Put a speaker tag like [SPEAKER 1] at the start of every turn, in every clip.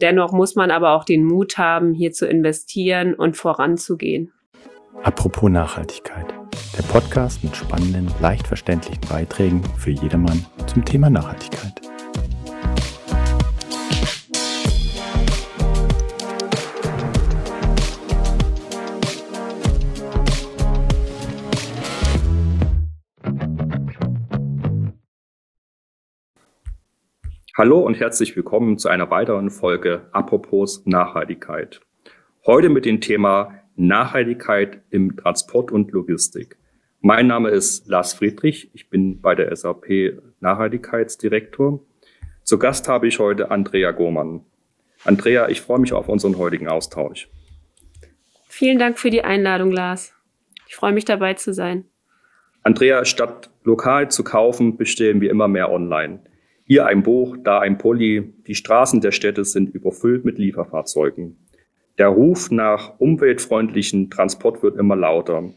[SPEAKER 1] Dennoch muss man aber auch den Mut haben, hier zu investieren und voranzugehen.
[SPEAKER 2] Apropos Nachhaltigkeit. Der Podcast mit spannenden, leicht verständlichen Beiträgen für jedermann zum Thema Nachhaltigkeit.
[SPEAKER 3] Hallo und herzlich willkommen zu einer weiteren Folge Apropos Nachhaltigkeit. Heute mit dem Thema Nachhaltigkeit im Transport und Logistik. Mein Name ist Lars Friedrich. Ich bin bei der SAP Nachhaltigkeitsdirektor. Zu Gast habe ich heute Andrea Gohmann. Andrea, ich freue mich auf unseren heutigen Austausch.
[SPEAKER 1] Vielen Dank für die Einladung, Lars. Ich freue mich dabei zu sein.
[SPEAKER 3] Andrea, statt lokal zu kaufen, bestellen wir immer mehr online. Hier ein Buch, da ein Pulli. Die Straßen der Städte sind überfüllt mit Lieferfahrzeugen. Der Ruf nach umweltfreundlichen Transport wird immer lauter.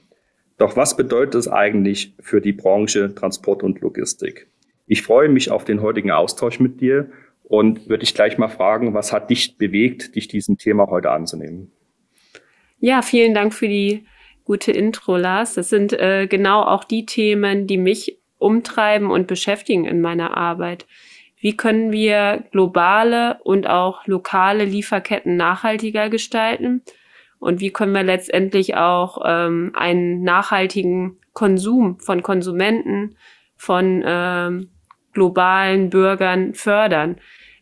[SPEAKER 3] Doch was bedeutet es eigentlich für die Branche Transport und Logistik? Ich freue mich auf den heutigen Austausch mit dir und würde dich gleich mal fragen, was hat dich bewegt, dich diesem Thema heute anzunehmen?
[SPEAKER 1] Ja, vielen Dank für die gute Intro, Lars. Das sind äh, genau auch die Themen, die mich umtreiben und beschäftigen in meiner Arbeit. Wie können wir globale und auch lokale Lieferketten nachhaltiger gestalten? Und wie können wir letztendlich auch ähm, einen nachhaltigen Konsum von Konsumenten, von ähm, globalen Bürgern fördern?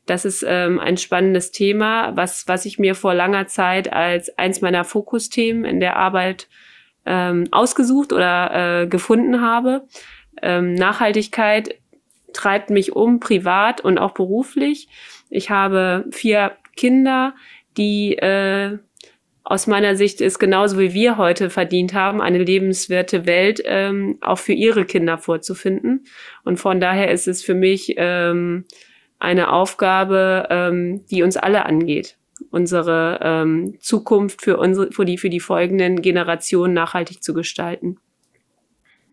[SPEAKER 1] Das ist ähm, ein spannendes Thema, was, was ich mir vor langer Zeit als eins meiner Fokusthemen in der Arbeit ähm, ausgesucht oder äh, gefunden habe ähm, Nachhaltigkeit treibt mich um, privat und auch beruflich. Ich habe vier Kinder, die äh, aus meiner Sicht ist genauso wie wir heute verdient haben, eine lebenswerte Welt ähm, auch für ihre Kinder vorzufinden. Und von daher ist es für mich ähm, eine Aufgabe, ähm, die uns alle angeht, unsere ähm, Zukunft für unsere, für die, für die folgenden Generationen nachhaltig zu gestalten.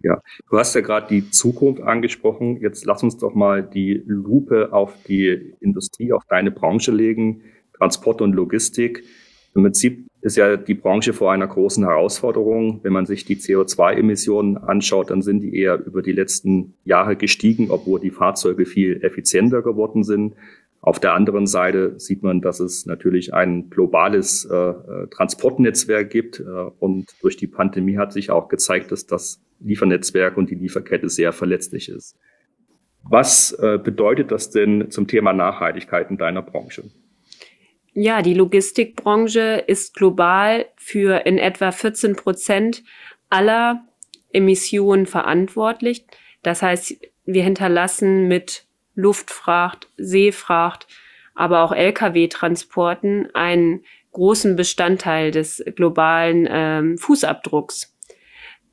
[SPEAKER 3] Ja, du hast ja gerade die Zukunft angesprochen. Jetzt lass uns doch mal die Lupe auf die Industrie, auf deine Branche legen, Transport und Logistik. Im Prinzip ist ja die Branche vor einer großen Herausforderung. Wenn man sich die CO2-Emissionen anschaut, dann sind die eher über die letzten Jahre gestiegen, obwohl die Fahrzeuge viel effizienter geworden sind. Auf der anderen Seite sieht man, dass es natürlich ein globales äh, äh Transportnetzwerk gibt. Äh, und durch die Pandemie hat sich auch gezeigt, dass das Liefernetzwerk und die Lieferkette sehr verletzlich ist. Was äh, bedeutet das denn zum Thema Nachhaltigkeit in deiner Branche?
[SPEAKER 1] Ja, die Logistikbranche ist global für in etwa 14 Prozent aller Emissionen verantwortlich. Das heißt, wir hinterlassen mit Luftfracht, Seefracht, aber auch Lkw-Transporten einen großen Bestandteil des globalen ähm, Fußabdrucks.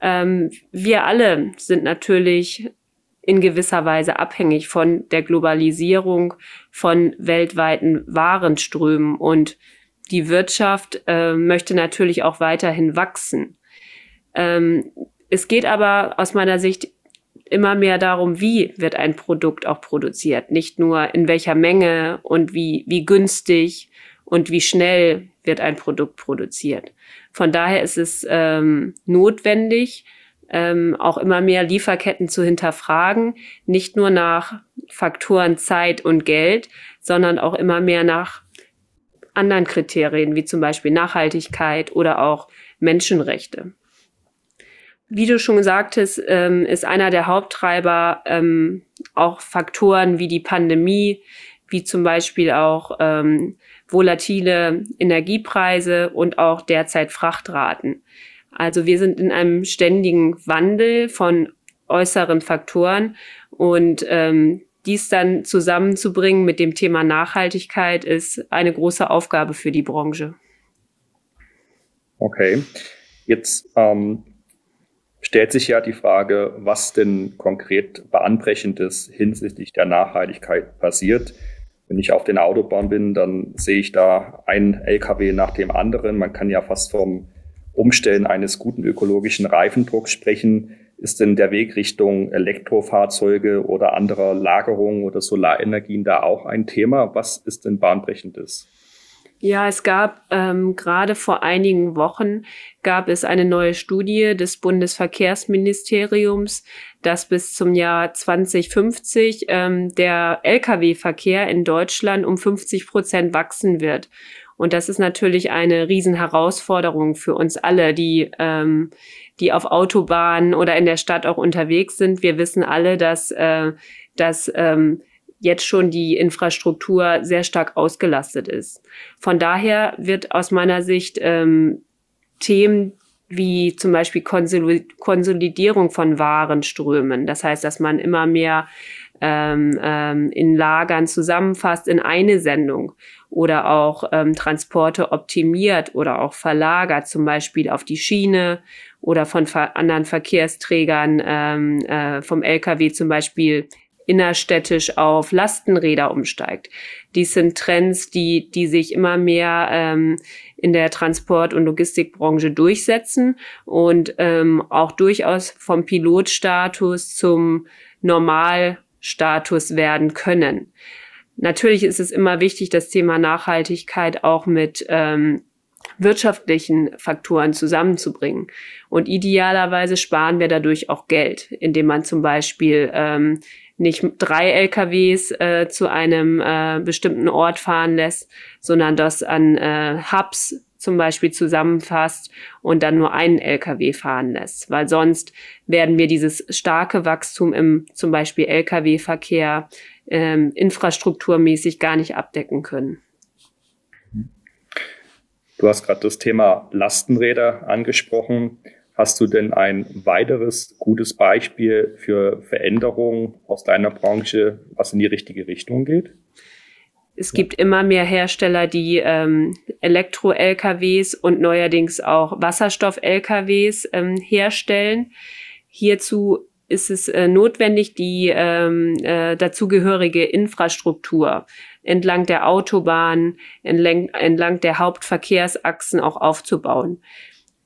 [SPEAKER 1] Ähm, wir alle sind natürlich in gewisser Weise abhängig von der Globalisierung, von weltweiten Warenströmen und die Wirtschaft äh, möchte natürlich auch weiterhin wachsen. Ähm, es geht aber aus meiner Sicht immer mehr darum, wie wird ein Produkt auch produziert, nicht nur in welcher Menge und wie, wie günstig und wie schnell wird ein Produkt produziert. Von daher ist es ähm, notwendig, ähm, auch immer mehr Lieferketten zu hinterfragen, nicht nur nach Faktoren Zeit und Geld, sondern auch immer mehr nach anderen Kriterien, wie zum Beispiel Nachhaltigkeit oder auch Menschenrechte. Wie du schon sagtest, ähm, ist einer der Haupttreiber ähm, auch Faktoren wie die Pandemie, wie zum Beispiel auch ähm, volatile Energiepreise und auch derzeit Frachtraten. Also wir sind in einem ständigen Wandel von äußeren Faktoren und ähm, dies dann zusammenzubringen mit dem Thema Nachhaltigkeit ist eine große Aufgabe für die Branche.
[SPEAKER 3] Okay, jetzt ähm, stellt sich ja die Frage, was denn konkret Bahnbrechendes hinsichtlich der Nachhaltigkeit passiert. Wenn ich auf den Autobahn bin, dann sehe ich da ein LKW nach dem anderen. Man kann ja fast vom Umstellen eines guten ökologischen Reifendrucks sprechen. Ist denn der Weg Richtung Elektrofahrzeuge oder anderer Lagerung oder Solarenergien da auch ein Thema? Was ist denn bahnbrechendes?
[SPEAKER 1] Ja, es gab ähm, gerade vor einigen Wochen gab es eine neue Studie des Bundesverkehrsministeriums, dass bis zum Jahr 2050 ähm, der Lkw-Verkehr in Deutschland um 50 Prozent wachsen wird. Und das ist natürlich eine Riesenherausforderung für uns alle, die, ähm, die auf Autobahnen oder in der Stadt auch unterwegs sind. Wir wissen alle, dass, äh, dass ähm, jetzt schon die Infrastruktur sehr stark ausgelastet ist. Von daher wird aus meiner Sicht ähm, Themen wie zum Beispiel Konsolidierung von Warenströmen, das heißt, dass man immer mehr ähm, ähm, in Lagern zusammenfasst in eine Sendung oder auch ähm, Transporte optimiert oder auch verlagert, zum Beispiel auf die Schiene oder von ver anderen Verkehrsträgern ähm, äh, vom Lkw zum Beispiel innerstädtisch auf Lastenräder umsteigt. Dies sind Trends, die, die sich immer mehr ähm, in der Transport- und Logistikbranche durchsetzen und ähm, auch durchaus vom Pilotstatus zum Normalstatus werden können. Natürlich ist es immer wichtig, das Thema Nachhaltigkeit auch mit ähm, wirtschaftlichen Faktoren zusammenzubringen. Und idealerweise sparen wir dadurch auch Geld, indem man zum Beispiel ähm, nicht drei LKWs äh, zu einem äh, bestimmten Ort fahren lässt, sondern das an äh, Hubs zum Beispiel zusammenfasst und dann nur einen LKW fahren lässt, weil sonst werden wir dieses starke Wachstum im zum Beispiel LKW-Verkehr ähm, infrastrukturmäßig gar nicht abdecken können.
[SPEAKER 3] Du hast gerade das Thema Lastenräder angesprochen. Hast du denn ein weiteres gutes Beispiel für Veränderungen aus deiner Branche, was in die richtige Richtung geht?
[SPEAKER 1] Es gibt immer mehr Hersteller, die ähm, Elektro-LKWs und neuerdings auch Wasserstoff-LKWs ähm, herstellen. Hierzu ist es äh, notwendig, die ähm, äh, dazugehörige Infrastruktur entlang der Autobahn, entlang, entlang der Hauptverkehrsachsen auch aufzubauen.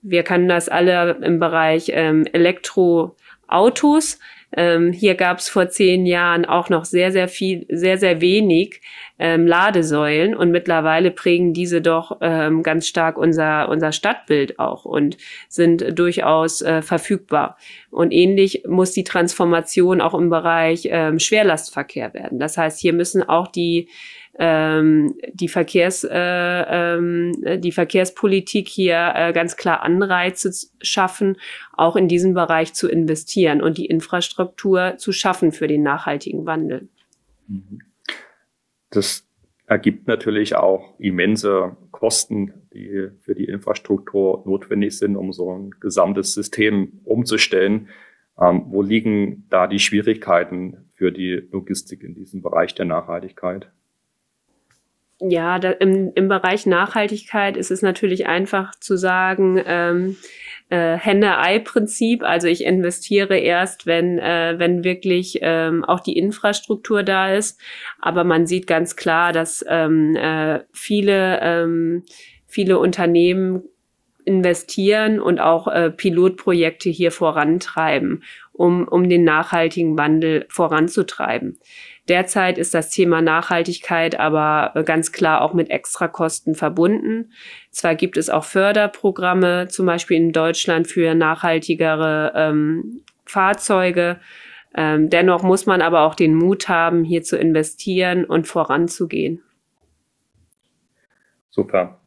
[SPEAKER 1] Wir können das alle im Bereich ähm, Elektroautos. Ähm, hier gab es vor zehn Jahren auch noch sehr, sehr viel, sehr, sehr wenig ähm, Ladesäulen und mittlerweile prägen diese doch ähm, ganz stark unser, unser Stadtbild auch und sind durchaus äh, verfügbar. Und ähnlich muss die Transformation auch im Bereich ähm, Schwerlastverkehr werden. Das heißt, hier müssen auch die ähm, die, Verkehrs, äh, ähm, die Verkehrspolitik hier äh, ganz klar Anreize schaffen, auch in diesem Bereich zu investieren und die Infrastruktur zu schaffen für den nachhaltigen Wandel.
[SPEAKER 3] Das ergibt natürlich auch immense Kosten, die für die Infrastruktur notwendig sind, um so ein gesamtes System umzustellen. Ähm, wo liegen da die Schwierigkeiten für die Logistik in diesem Bereich der Nachhaltigkeit?
[SPEAKER 1] Ja, da, im, im Bereich Nachhaltigkeit ist es natürlich einfach zu sagen, ähm, äh, Henne-Ei-Prinzip. Also ich investiere erst, wenn, äh, wenn wirklich ähm, auch die Infrastruktur da ist. Aber man sieht ganz klar, dass ähm, äh, viele, ähm, viele Unternehmen investieren und auch äh, Pilotprojekte hier vorantreiben, um, um den nachhaltigen Wandel voranzutreiben. Derzeit ist das Thema Nachhaltigkeit aber ganz klar auch mit Extrakosten verbunden. Zwar gibt es auch Förderprogramme, zum Beispiel in Deutschland für nachhaltigere ähm, Fahrzeuge. Ähm, dennoch muss man aber auch den Mut haben, hier zu investieren und voranzugehen.
[SPEAKER 3] Super.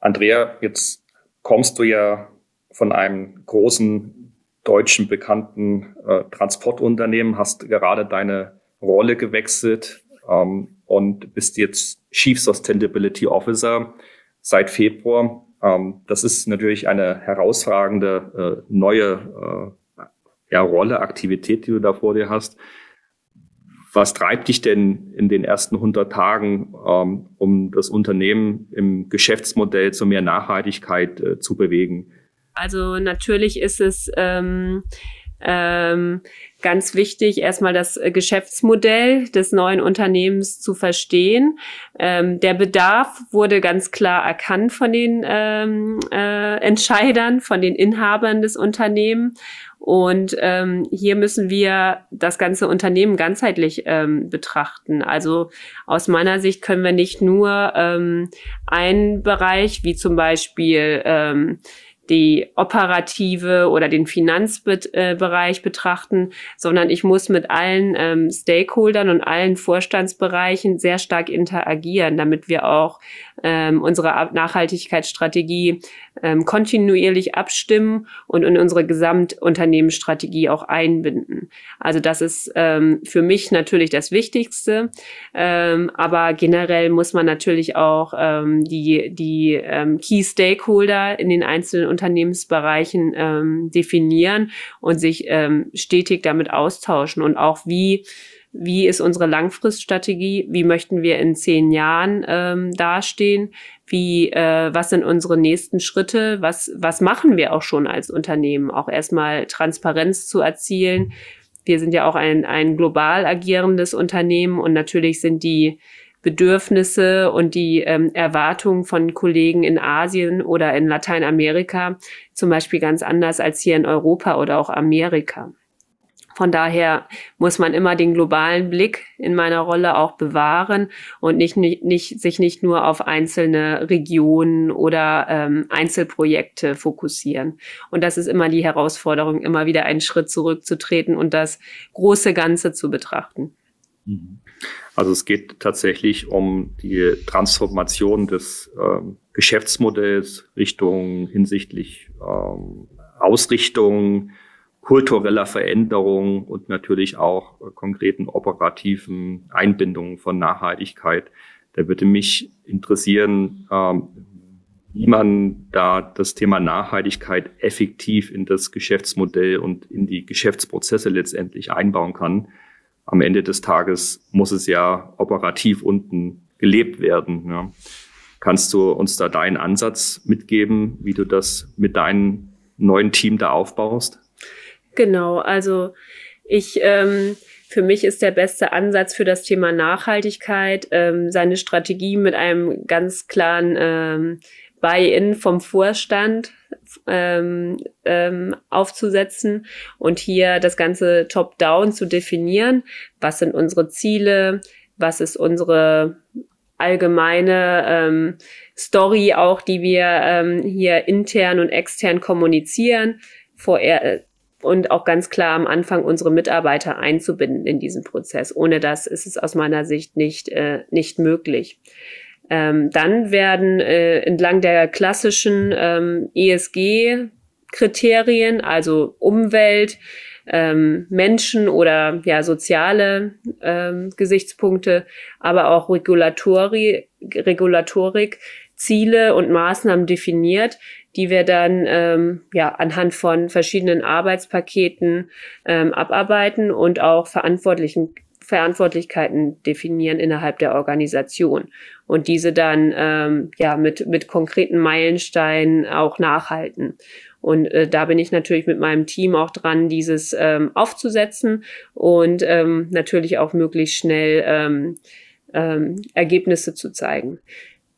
[SPEAKER 3] Andrea, jetzt kommst du ja von einem großen deutschen bekannten äh, Transportunternehmen, hast gerade deine Rolle gewechselt ähm, und bist jetzt Chief Sustainability Officer seit Februar. Ähm, das ist natürlich eine herausragende äh, neue äh, ja, Rolle, Aktivität, die du da vor dir hast. Was treibt dich denn in den ersten 100 Tagen, ähm, um das Unternehmen im Geschäftsmodell zu mehr Nachhaltigkeit äh, zu bewegen?
[SPEAKER 1] Also natürlich ist es ähm, ähm, ganz wichtig, erstmal das äh, Geschäftsmodell des neuen Unternehmens zu verstehen. Ähm, der Bedarf wurde ganz klar erkannt von den ähm, äh, Entscheidern, von den Inhabern des Unternehmens. Und ähm, hier müssen wir das ganze Unternehmen ganzheitlich ähm, betrachten. Also aus meiner Sicht können wir nicht nur ähm, einen Bereich, wie zum Beispiel ähm, die operative oder den Finanzbereich betrachten, sondern ich muss mit allen ähm, Stakeholdern und allen Vorstandsbereichen sehr stark interagieren, damit wir auch ähm, unsere Nachhaltigkeitsstrategie ähm, kontinuierlich abstimmen und in unsere Gesamtunternehmensstrategie auch einbinden. Also das ist ähm, für mich natürlich das Wichtigste. Ähm, aber generell muss man natürlich auch ähm, die, die ähm, Key Stakeholder in den einzelnen Unternehmensbereichen ähm, definieren und sich ähm, stetig damit austauschen und auch wie wie ist unsere Langfriststrategie, wie möchten wir in zehn Jahren ähm, dastehen, wie, äh, was sind unsere nächsten Schritte, was, was machen wir auch schon als Unternehmen, auch erstmal Transparenz zu erzielen. Wir sind ja auch ein, ein global agierendes Unternehmen und natürlich sind die Bedürfnisse und die ähm, Erwartungen von Kollegen in Asien oder in Lateinamerika zum Beispiel ganz anders als hier in Europa oder auch Amerika. Von daher muss man immer den globalen Blick in meiner Rolle auch bewahren und nicht, nicht, nicht sich nicht nur auf einzelne Regionen oder ähm, Einzelprojekte fokussieren. Und das ist immer die Herausforderung, immer wieder einen Schritt zurückzutreten und das große Ganze zu betrachten.
[SPEAKER 3] Also es geht tatsächlich um die Transformation des ähm, Geschäftsmodells Richtung hinsichtlich ähm, Ausrichtung, kultureller Veränderung und natürlich auch äh, konkreten operativen Einbindungen von Nachhaltigkeit. Da würde mich interessieren, ähm, wie man da das Thema Nachhaltigkeit effektiv in das Geschäftsmodell und in die Geschäftsprozesse letztendlich einbauen kann. Am Ende des Tages muss es ja operativ unten gelebt werden. Ja. Kannst du uns da deinen Ansatz mitgeben, wie du das mit deinem neuen Team da aufbaust?
[SPEAKER 1] Genau, also ich, ähm, für mich ist der beste Ansatz für das Thema Nachhaltigkeit, ähm, seine Strategie mit einem ganz klaren ähm, Buy-in vom Vorstand ähm, ähm, aufzusetzen und hier das Ganze top-down zu definieren. Was sind unsere Ziele? Was ist unsere allgemeine ähm, Story auch, die wir ähm, hier intern und extern kommunizieren? Vorher, und auch ganz klar am Anfang unsere Mitarbeiter einzubinden in diesen Prozess. Ohne das ist es aus meiner Sicht nicht, äh, nicht möglich. Ähm, dann werden äh, entlang der klassischen ähm, ESG-Kriterien, also Umwelt, ähm, Menschen oder ja soziale ähm, Gesichtspunkte, aber auch Regulatori Regulatorik, Ziele und Maßnahmen definiert, die wir dann ähm, ja anhand von verschiedenen Arbeitspaketen ähm, abarbeiten und auch Verantwortlichen Verantwortlichkeiten definieren innerhalb der Organisation und diese dann ähm, ja mit mit konkreten Meilensteinen auch nachhalten. Und äh, da bin ich natürlich mit meinem Team auch dran, dieses ähm, aufzusetzen und ähm, natürlich auch möglichst schnell ähm, ähm, Ergebnisse zu zeigen.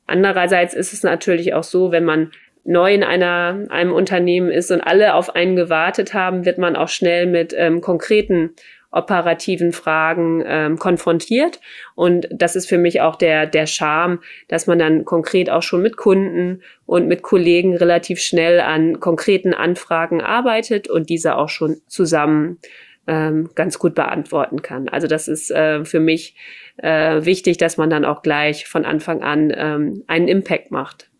[SPEAKER 1] Andererseits ist es natürlich auch so, wenn man neu in einer, einem Unternehmen ist und alle auf einen gewartet haben, wird man auch schnell mit ähm, konkreten operativen Fragen ähm, konfrontiert. Und das ist für mich auch der, der Charme, dass man dann konkret auch schon mit Kunden und mit Kollegen relativ schnell an konkreten Anfragen arbeitet und diese auch schon zusammen ähm, ganz gut beantworten kann. Also das ist äh, für mich äh, wichtig, dass man dann auch gleich von Anfang an ähm, einen Impact macht.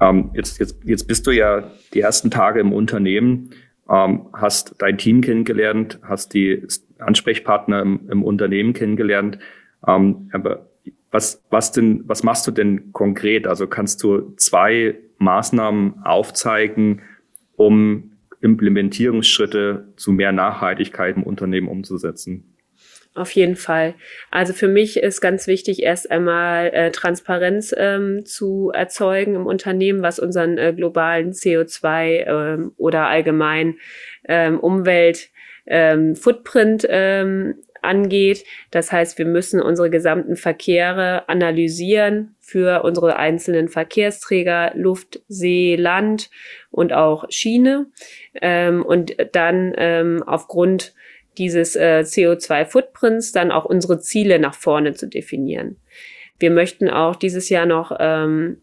[SPEAKER 3] Ähm, jetzt, jetzt, jetzt bist du ja die ersten Tage im Unternehmen, ähm, hast dein Team kennengelernt, hast die Ansprechpartner im, im Unternehmen kennengelernt. Ähm, aber was, was denn, was machst du denn konkret? Also kannst du zwei Maßnahmen aufzeigen, um Implementierungsschritte zu mehr Nachhaltigkeit im Unternehmen umzusetzen?
[SPEAKER 1] Auf jeden Fall. Also für mich ist ganz wichtig, erst einmal äh, Transparenz ähm, zu erzeugen im Unternehmen, was unseren äh, globalen CO2 ähm, oder allgemein ähm, Umwelt ähm, Footprint ähm, angeht. Das heißt, wir müssen unsere gesamten Verkehre analysieren für unsere einzelnen Verkehrsträger, Luft, See, Land und auch Schiene. Ähm, und dann ähm, aufgrund dieses äh, CO2-Footprints dann auch unsere Ziele nach vorne zu definieren. Wir möchten auch dieses Jahr noch ähm,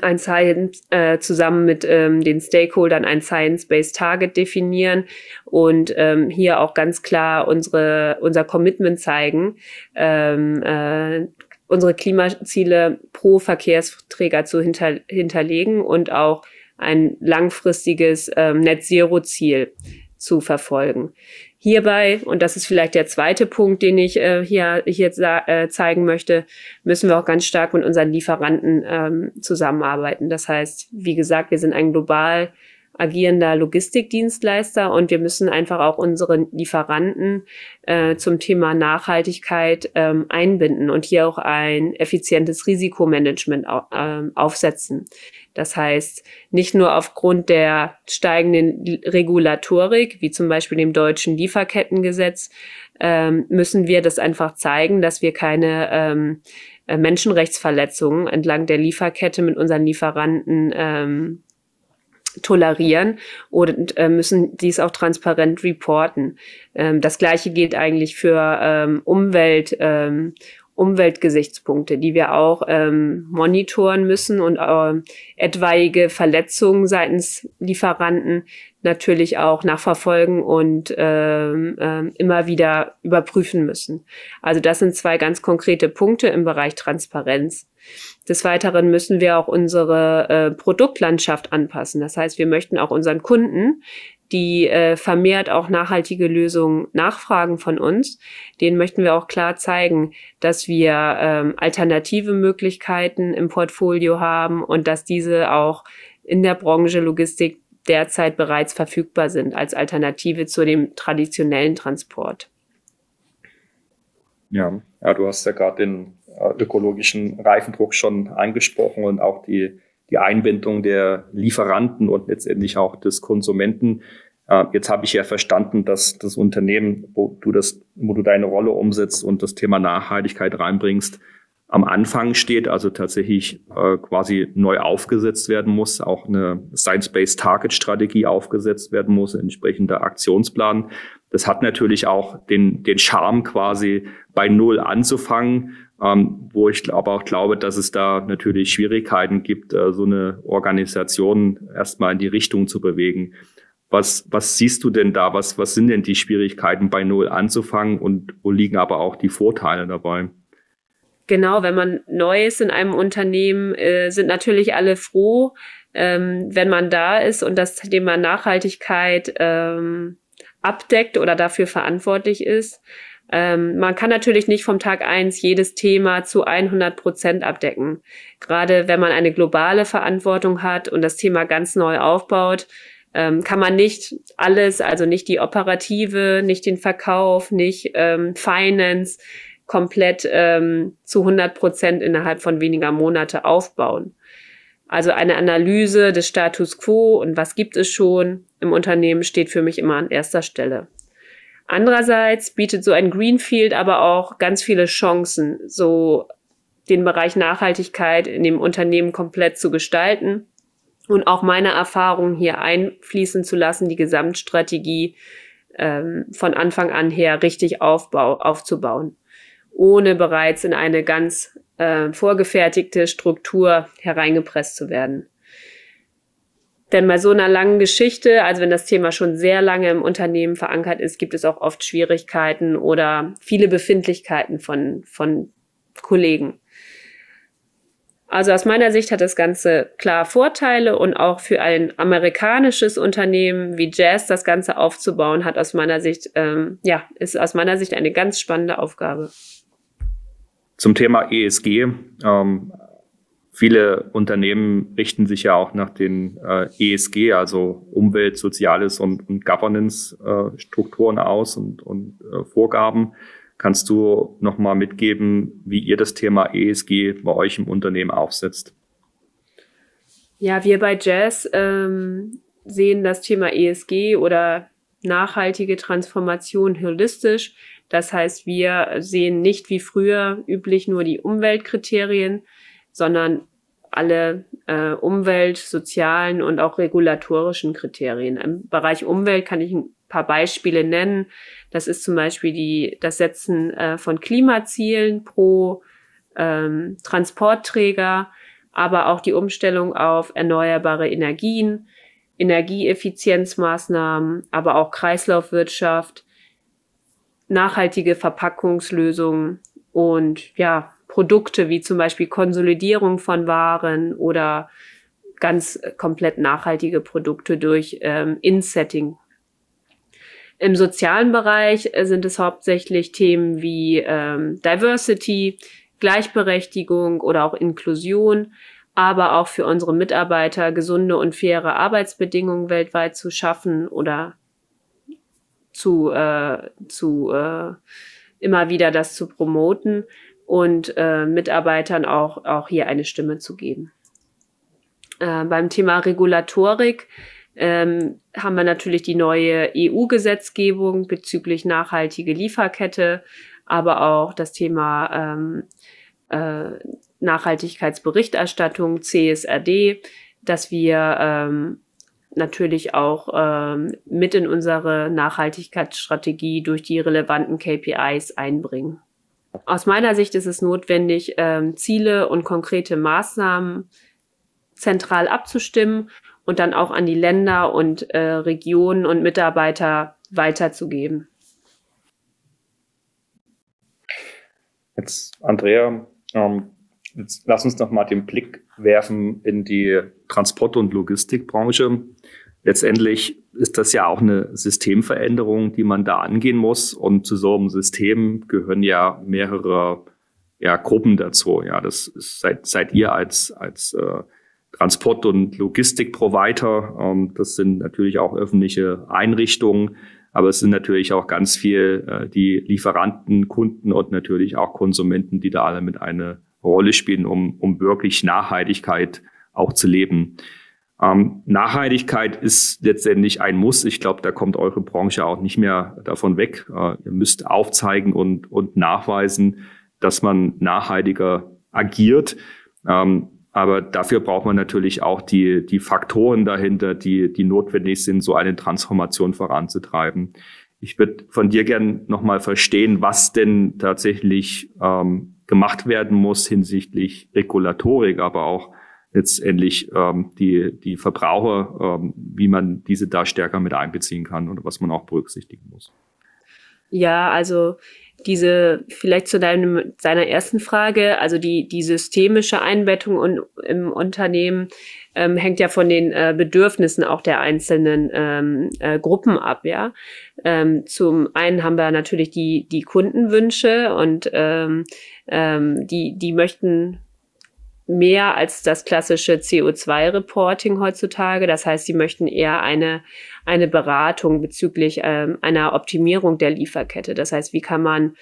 [SPEAKER 1] ein Science äh, zusammen mit ähm, den Stakeholdern ein Science-Based Target definieren und ähm, hier auch ganz klar unsere unser Commitment zeigen, ähm, äh, unsere Klimaziele pro Verkehrsträger zu hinter, hinterlegen und auch ein langfristiges ähm, Net Zero Ziel zu verfolgen. Hierbei, und das ist vielleicht der zweite Punkt, den ich äh, hier, hier äh, zeigen möchte, müssen wir auch ganz stark mit unseren Lieferanten ähm, zusammenarbeiten. Das heißt, wie gesagt, wir sind ein global agierender Logistikdienstleister und wir müssen einfach auch unsere Lieferanten äh, zum Thema Nachhaltigkeit ähm, einbinden und hier auch ein effizientes Risikomanagement au äh, aufsetzen. Das heißt, nicht nur aufgrund der steigenden Regulatorik, wie zum Beispiel dem deutschen Lieferkettengesetz, ähm, müssen wir das einfach zeigen, dass wir keine ähm, äh, Menschenrechtsverletzungen entlang der Lieferkette mit unseren Lieferanten ähm, tolerieren und äh, müssen dies auch transparent reporten. Ähm, das gleiche gilt eigentlich für ähm, Umwelt, ähm, Umweltgesichtspunkte, die wir auch ähm, monitoren müssen und äh, etwaige Verletzungen seitens Lieferanten natürlich auch nachverfolgen und ähm, äh, immer wieder überprüfen müssen. Also das sind zwei ganz konkrete Punkte im Bereich Transparenz. Des Weiteren müssen wir auch unsere äh, Produktlandschaft anpassen. Das heißt, wir möchten auch unseren Kunden die äh, vermehrt auch nachhaltige Lösungen nachfragen von uns, denen möchten wir auch klar zeigen, dass wir ähm, alternative Möglichkeiten im Portfolio haben und dass diese auch in der Branche Logistik derzeit bereits verfügbar sind als Alternative zu dem traditionellen Transport.
[SPEAKER 3] Ja, ja du hast ja gerade den äh, ökologischen Reifendruck schon angesprochen und auch die die Einbindung der Lieferanten und letztendlich auch des Konsumenten. Äh, jetzt habe ich ja verstanden, dass das Unternehmen, wo du das, wo du deine Rolle umsetzt und das Thema Nachhaltigkeit reinbringst, am Anfang steht, also tatsächlich äh, quasi neu aufgesetzt werden muss, auch eine Science-Based Target Strategie aufgesetzt werden muss, entsprechender Aktionsplan. Das hat natürlich auch den, den Charme quasi bei Null anzufangen ähm, wo ich aber auch glaube, dass es da natürlich Schwierigkeiten gibt, äh, so eine Organisation erstmal in die Richtung zu bewegen. Was, was siehst du denn da? Was, was sind denn die Schwierigkeiten bei Null anzufangen und wo liegen aber auch die Vorteile dabei?
[SPEAKER 1] Genau, wenn man neu ist in einem Unternehmen, äh, sind natürlich alle froh, ähm, wenn man da ist und das Thema Nachhaltigkeit ähm, abdeckt oder dafür verantwortlich ist. Ähm, man kann natürlich nicht vom Tag eins jedes Thema zu 100 Prozent abdecken. Gerade wenn man eine globale Verantwortung hat und das Thema ganz neu aufbaut, ähm, kann man nicht alles, also nicht die Operative, nicht den Verkauf, nicht ähm, Finance komplett ähm, zu 100 Prozent innerhalb von weniger Monate aufbauen. Also eine Analyse des Status quo und was gibt es schon im Unternehmen steht für mich immer an erster Stelle. Andererseits bietet so ein Greenfield aber auch ganz viele Chancen, so den Bereich Nachhaltigkeit in dem Unternehmen komplett zu gestalten und auch meine Erfahrungen hier einfließen zu lassen, die Gesamtstrategie ähm, von Anfang an her richtig aufbau aufzubauen, ohne bereits in eine ganz äh, vorgefertigte Struktur hereingepresst zu werden. Denn bei so einer langen Geschichte, also wenn das Thema schon sehr lange im Unternehmen verankert ist, gibt es auch oft Schwierigkeiten oder viele Befindlichkeiten von, von Kollegen. Also aus meiner Sicht hat das Ganze klar Vorteile und auch für ein amerikanisches Unternehmen wie Jazz das Ganze aufzubauen, hat aus meiner Sicht, ähm, ja, ist aus meiner Sicht eine ganz spannende Aufgabe.
[SPEAKER 3] Zum Thema ESG. Ähm, Viele Unternehmen richten sich ja auch nach den äh, ESG, also Umwelt, Soziales und, und Governance-Strukturen äh, aus und, und äh, Vorgaben. Kannst du nochmal mitgeben, wie ihr das Thema ESG bei euch im Unternehmen aufsetzt?
[SPEAKER 1] Ja, wir bei Jazz ähm, sehen das Thema ESG oder nachhaltige Transformation holistisch. Das heißt, wir sehen nicht wie früher üblich nur die Umweltkriterien, sondern alle äh, Umwelt-, sozialen und auch regulatorischen Kriterien. Im Bereich Umwelt kann ich ein paar Beispiele nennen. Das ist zum Beispiel die, das Setzen äh, von Klimazielen pro ähm, Transportträger, aber auch die Umstellung auf erneuerbare Energien, Energieeffizienzmaßnahmen, aber auch Kreislaufwirtschaft, nachhaltige Verpackungslösungen und ja, Produkte wie zum Beispiel Konsolidierung von Waren oder ganz komplett nachhaltige Produkte durch ähm, Insetting. Im sozialen Bereich sind es hauptsächlich Themen wie ähm, Diversity, Gleichberechtigung oder auch Inklusion, aber auch für unsere Mitarbeiter gesunde und faire Arbeitsbedingungen weltweit zu schaffen oder zu, äh, zu äh, immer wieder das zu promoten und äh, Mitarbeitern auch, auch hier eine Stimme zu geben. Äh, beim Thema Regulatorik ähm, haben wir natürlich die neue EU-Gesetzgebung bezüglich nachhaltige Lieferkette, aber auch das Thema ähm, äh, Nachhaltigkeitsberichterstattung, CSRD, dass wir ähm, natürlich auch ähm, mit in unsere Nachhaltigkeitsstrategie durch die relevanten KPIs einbringen. Aus meiner Sicht ist es notwendig, ähm, Ziele und konkrete Maßnahmen zentral abzustimmen und dann auch an die Länder und äh, Regionen und Mitarbeiter weiterzugeben.
[SPEAKER 3] Jetzt, Andrea, ähm, jetzt lass uns noch mal den Blick werfen in die Transport- und Logistikbranche. Letztendlich ist das ja auch eine Systemveränderung, die man da angehen muss. Und zu so einem System gehören ja mehrere ja, Gruppen dazu. Ja, das ist, seid, seid ihr als, als äh, Transport- und Logistikprovider. Ähm, das sind natürlich auch öffentliche Einrichtungen, aber es sind natürlich auch ganz viel äh, die Lieferanten, Kunden und natürlich auch Konsumenten, die da alle mit eine Rolle spielen, um, um wirklich Nachhaltigkeit auch zu leben. Ähm, Nachhaltigkeit ist letztendlich ein Muss. Ich glaube, da kommt eure Branche auch nicht mehr davon weg. Äh, ihr müsst aufzeigen und, und nachweisen, dass man nachhaltiger agiert. Ähm, aber dafür braucht man natürlich auch die, die Faktoren dahinter, die, die notwendig sind, so eine Transformation voranzutreiben. Ich würde von dir gern nochmal verstehen, was denn tatsächlich ähm, gemacht werden muss hinsichtlich Regulatorik, aber auch letztendlich ähm, die, die Verbraucher, ähm, wie man diese da stärker mit einbeziehen kann oder was man auch berücksichtigen muss.
[SPEAKER 1] Ja, also diese, vielleicht zu deinem, deiner ersten Frage, also die, die systemische Einbettung und, im Unternehmen ähm, hängt ja von den äh, Bedürfnissen auch der einzelnen ähm, äh, Gruppen ab, ja. Ähm, zum einen haben wir natürlich die, die Kundenwünsche und ähm, ähm, die, die möchten mehr als das klassische CO2-Reporting heutzutage. Das heißt, sie möchten eher eine, eine Beratung bezüglich ähm, einer Optimierung der Lieferkette. Das heißt, wie kann man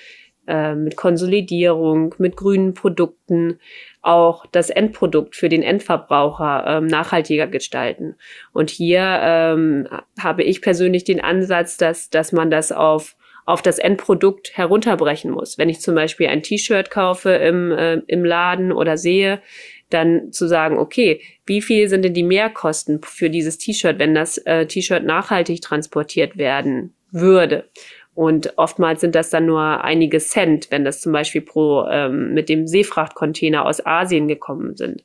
[SPEAKER 1] äh, mit Konsolidierung, mit grünen Produkten auch das Endprodukt für den Endverbraucher ähm, nachhaltiger gestalten. Und hier ähm, habe ich persönlich den Ansatz, dass, dass man das auf auf das Endprodukt herunterbrechen muss. Wenn ich zum Beispiel ein T-Shirt kaufe im, äh, im Laden oder sehe, dann zu sagen, okay, wie viel sind denn die Mehrkosten für dieses T-Shirt, wenn das äh, T-Shirt nachhaltig transportiert werden würde? Und oftmals sind das dann nur einige Cent, wenn das zum Beispiel pro ähm, mit dem Seefrachtcontainer aus Asien gekommen sind.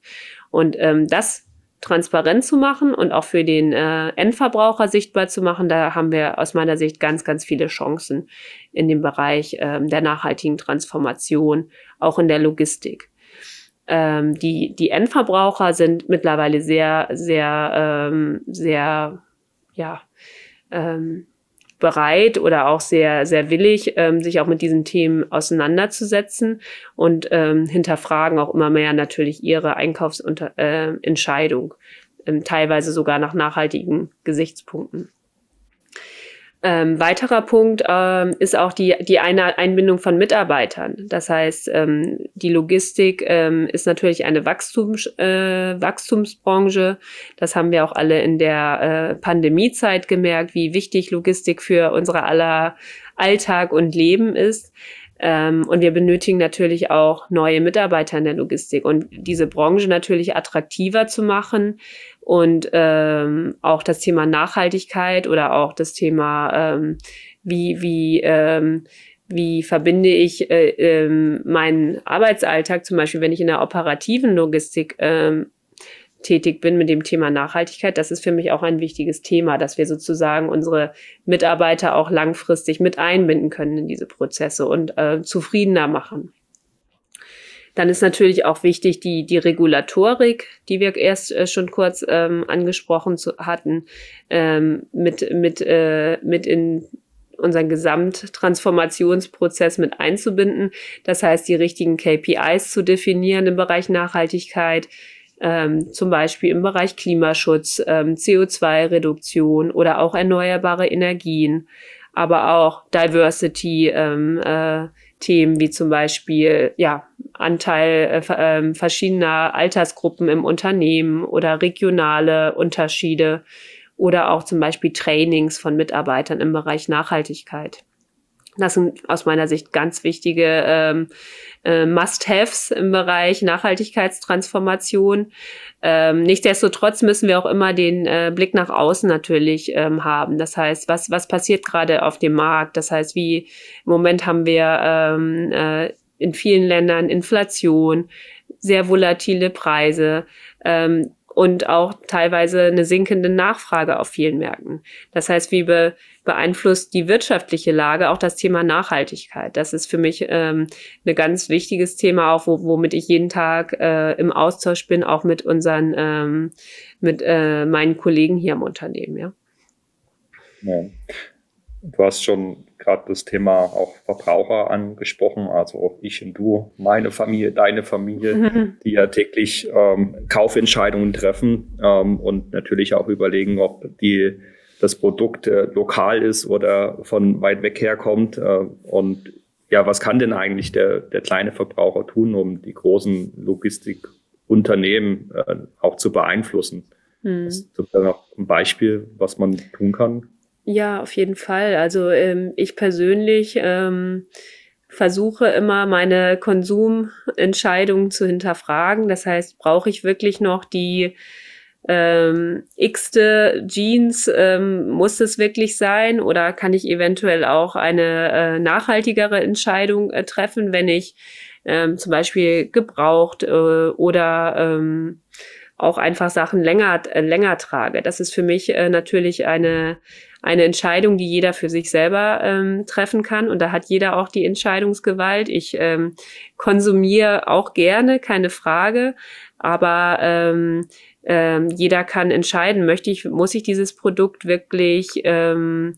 [SPEAKER 1] Und ähm, das transparent zu machen und auch für den äh, Endverbraucher sichtbar zu machen, da haben wir aus meiner Sicht ganz, ganz viele Chancen in dem Bereich ähm, der nachhaltigen Transformation, auch in der Logistik. Ähm, die, die Endverbraucher sind mittlerweile sehr, sehr, ähm, sehr, ja, ähm, bereit oder auch sehr, sehr willig, ähm, sich auch mit diesen Themen auseinanderzusetzen und ähm, hinterfragen auch immer mehr natürlich ihre Einkaufsentscheidung, äh, ähm, teilweise sogar nach nachhaltigen Gesichtspunkten. Ähm, weiterer Punkt ähm, ist auch die, die eine Einbindung von Mitarbeitern. Das heißt, ähm, die Logistik ähm, ist natürlich eine Wachstums, äh, Wachstumsbranche. Das haben wir auch alle in der äh, Pandemiezeit gemerkt, wie wichtig Logistik für unsere aller Alltag und Leben ist. Ähm, und wir benötigen natürlich auch neue Mitarbeiter in der Logistik und diese Branche natürlich attraktiver zu machen und ähm, auch das Thema Nachhaltigkeit oder auch das Thema, ähm, wie, wie, ähm, wie verbinde ich äh, ähm, meinen Arbeitsalltag, zum Beispiel wenn ich in der operativen Logistik ähm, tätig bin mit dem Thema Nachhaltigkeit, das ist für mich auch ein wichtiges Thema, dass wir sozusagen unsere Mitarbeiter auch langfristig mit einbinden können in diese Prozesse und äh, zufriedener machen. Dann ist natürlich auch wichtig die, die Regulatorik, die wir erst äh, schon kurz ähm, angesprochen zu, hatten, ähm, mit, mit, äh, mit in unseren Gesamttransformationsprozess mit einzubinden. Das heißt, die richtigen KPIs zu definieren im Bereich Nachhaltigkeit, ähm, zum Beispiel im Bereich Klimaschutz, ähm, CO2-Reduktion oder auch erneuerbare Energien, aber auch Diversity, ähm, äh, Themen wie zum Beispiel ja, Anteil äh, äh, verschiedener Altersgruppen im Unternehmen oder regionale Unterschiede oder auch zum Beispiel Trainings von Mitarbeitern im Bereich Nachhaltigkeit. Das sind aus meiner Sicht ganz wichtige ähm, äh, Must-Haves im Bereich Nachhaltigkeitstransformation. Ähm, nichtsdestotrotz müssen wir auch immer den äh, Blick nach außen natürlich ähm, haben. Das heißt, was, was passiert gerade auf dem Markt? Das heißt, wie im Moment haben wir ähm, äh, in vielen Ländern Inflation, sehr volatile Preise. Ähm, und auch teilweise eine sinkende Nachfrage auf vielen Märkten. Das heißt, wie be beeinflusst die wirtschaftliche Lage auch das Thema Nachhaltigkeit? Das ist für mich ähm, ein ganz wichtiges Thema, auch wo, womit ich jeden Tag äh, im Austausch bin, auch mit unseren, ähm, mit äh, meinen Kollegen hier im Unternehmen. Ja.
[SPEAKER 3] ja. Du hast schon gerade das Thema auch Verbraucher angesprochen, also ich und du, meine Familie, deine Familie, mhm. die ja täglich ähm, Kaufentscheidungen treffen ähm, und natürlich auch überlegen, ob die das Produkt äh, lokal ist oder von weit weg herkommt. Äh, und ja, was kann denn eigentlich der, der kleine Verbraucher tun, um die großen Logistikunternehmen äh, auch zu beeinflussen? Mhm. Ist da noch ein Beispiel, was man tun kann?
[SPEAKER 1] Ja, auf jeden Fall. Also ähm, ich persönlich ähm, versuche immer meine Konsumentscheidungen zu hinterfragen. Das heißt, brauche ich wirklich noch die ähm, x-te Jeans? Ähm, muss es wirklich sein? Oder kann ich eventuell auch eine äh, nachhaltigere Entscheidung äh, treffen, wenn ich ähm, zum Beispiel gebraucht äh, oder ähm, auch einfach Sachen länger, äh, länger trage? Das ist für mich äh, natürlich eine eine Entscheidung, die jeder für sich selber ähm, treffen kann. Und da hat jeder auch die Entscheidungsgewalt. Ich ähm, konsumiere auch gerne, keine Frage. Aber ähm, ähm, jeder kann entscheiden, möchte ich, muss ich dieses Produkt wirklich ähm,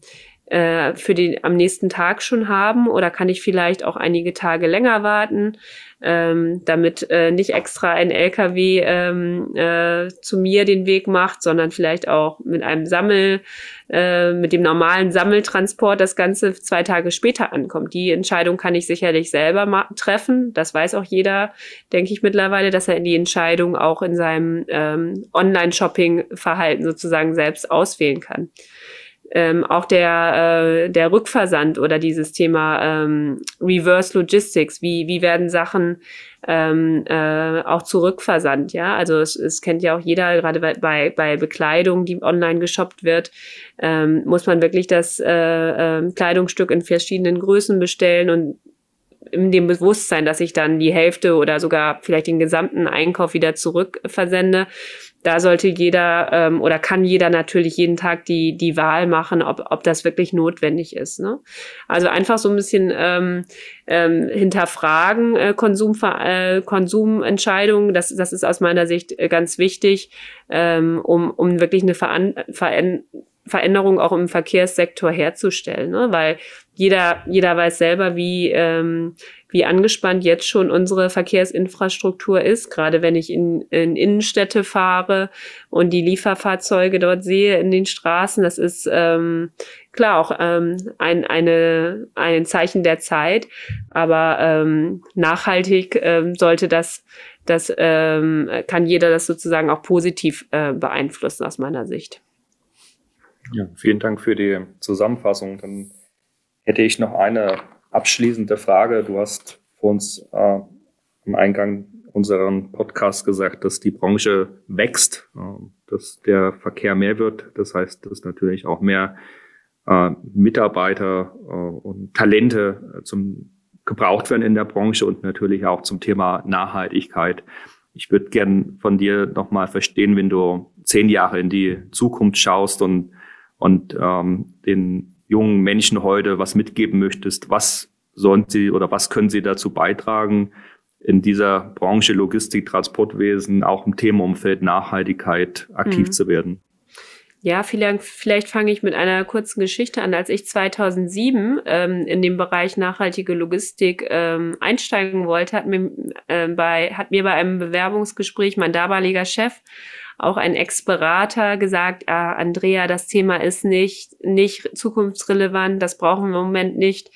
[SPEAKER 1] äh, für den am nächsten Tag schon haben oder kann ich vielleicht auch einige Tage länger warten? ähm, damit äh, nicht extra ein LKW ähm, äh, zu mir den Weg macht, sondern vielleicht auch mit einem Sammel, äh, mit dem normalen Sammeltransport das Ganze zwei Tage später ankommt. Die Entscheidung kann ich sicherlich selber treffen. Das weiß auch jeder, denke ich mittlerweile, dass er die Entscheidung auch in seinem ähm, Online-Shopping-Verhalten sozusagen selbst auswählen kann ähm, auch der, äh, der Rückversand oder dieses Thema ähm, Reverse Logistics, wie, wie werden Sachen ähm, äh, auch zurückversandt, ja. Also es, es kennt ja auch jeder, gerade bei, bei, Bekleidung, die online geshoppt wird, ähm, muss man wirklich das äh, äh, Kleidungsstück in verschiedenen Größen bestellen und in dem Bewusstsein, dass ich dann die Hälfte oder sogar vielleicht den gesamten Einkauf wieder zurückversende da sollte jeder ähm, oder kann jeder natürlich jeden Tag die, die Wahl machen, ob, ob das wirklich notwendig ist. Ne? Also einfach so ein bisschen ähm, ähm, hinterfragen, äh, Konsum, äh, Konsumentscheidungen, das, das ist aus meiner Sicht äh, ganz wichtig, ähm, um, um wirklich eine Veran Veran Veränderungen auch im Verkehrssektor herzustellen, ne? weil jeder, jeder weiß selber, wie, ähm, wie angespannt jetzt schon unsere Verkehrsinfrastruktur ist, gerade wenn ich in, in Innenstädte fahre und die Lieferfahrzeuge dort sehe in den Straßen. Das ist ähm, klar auch ähm, ein, eine, ein Zeichen der Zeit, aber ähm, nachhaltig ähm, sollte das, das ähm, kann jeder das sozusagen auch positiv äh, beeinflussen aus meiner Sicht.
[SPEAKER 3] Ja, vielen Dank für die Zusammenfassung. Dann hätte ich noch eine abschließende Frage. Du hast vor uns äh, am Eingang unseren Podcast gesagt, dass die Branche wächst, äh, dass der Verkehr mehr wird. Das heißt, dass natürlich auch mehr äh, Mitarbeiter äh, und Talente äh, zum gebraucht werden in der Branche und natürlich auch zum Thema Nachhaltigkeit. Ich würde gern von dir nochmal verstehen, wenn du zehn Jahre in die Zukunft schaust und und ähm, den jungen Menschen heute was mitgeben möchtest, was sollen sie oder was können sie dazu beitragen, in dieser Branche Logistik, Transportwesen, auch im Themenumfeld Nachhaltigkeit aktiv mhm. zu werden?
[SPEAKER 1] Ja, vielleicht, vielleicht fange ich mit einer kurzen Geschichte an. Als ich 2007 ähm, in dem Bereich nachhaltige Logistik ähm, einsteigen wollte, hat mir, äh, bei, hat mir bei einem Bewerbungsgespräch mein damaliger Chef auch ein Ex-Berater gesagt, ah, Andrea, das Thema ist nicht, nicht zukunftsrelevant, das brauchen wir im Moment nicht.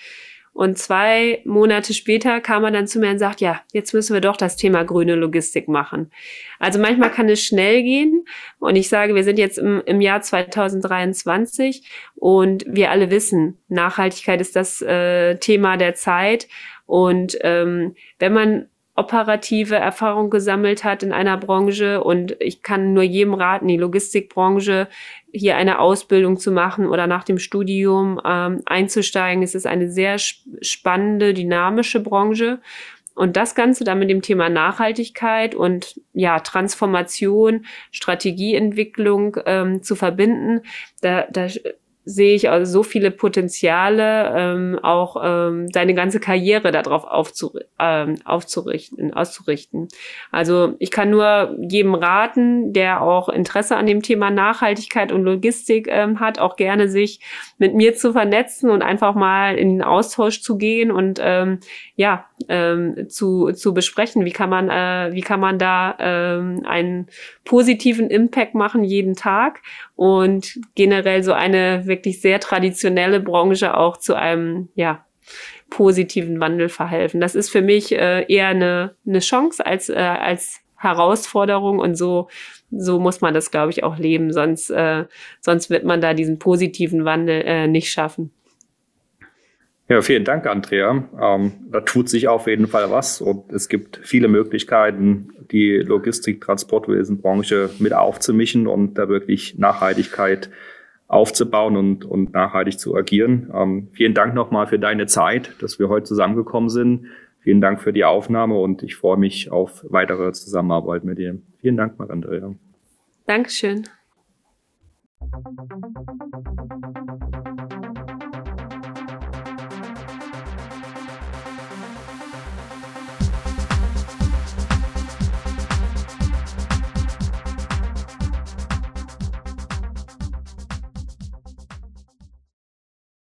[SPEAKER 1] Und zwei Monate später kam er dann zu mir und sagt, ja, jetzt müssen wir doch das Thema grüne Logistik machen. Also manchmal kann es schnell gehen. Und ich sage, wir sind jetzt im, im Jahr 2023 und wir alle wissen, Nachhaltigkeit ist das äh, Thema der Zeit. Und ähm, wenn man operative Erfahrung gesammelt hat in einer Branche und ich kann nur jedem raten, die Logistikbranche hier eine Ausbildung zu machen oder nach dem Studium ähm, einzusteigen. Es ist eine sehr spannende, dynamische Branche. Und das Ganze dann mit dem Thema Nachhaltigkeit und ja, Transformation, Strategieentwicklung ähm, zu verbinden, da, da sehe ich also so viele Potenziale, ähm, auch ähm, seine ganze Karriere darauf aufzu ähm, aufzurichten, auszurichten. Also ich kann nur jedem raten, der auch Interesse an dem Thema Nachhaltigkeit und Logistik ähm, hat, auch gerne sich mit mir zu vernetzen und einfach mal in den Austausch zu gehen und ähm, ja ähm, zu, zu besprechen, wie kann man äh, wie kann man da ähm, einen positiven Impact machen jeden Tag und generell so eine wirklich sehr traditionelle Branche auch zu einem, ja, positiven Wandel verhelfen. Das ist für mich äh, eher eine, eine Chance als, äh, als Herausforderung und so, so muss man das, glaube ich, auch leben, sonst, äh, sonst wird man da diesen positiven Wandel äh, nicht schaffen.
[SPEAKER 3] Ja, vielen Dank, Andrea. Ähm, da tut sich auf jeden Fall was und es gibt viele Möglichkeiten, die Logistik-Transportwesenbranche mit aufzumischen und da wirklich Nachhaltigkeit aufzubauen und, und nachhaltig zu agieren. Ähm, vielen Dank nochmal für deine Zeit, dass wir heute zusammengekommen sind. Vielen Dank für die Aufnahme und ich freue mich auf weitere Zusammenarbeit mit dir. Vielen Dank, Andrea.
[SPEAKER 1] Dankeschön.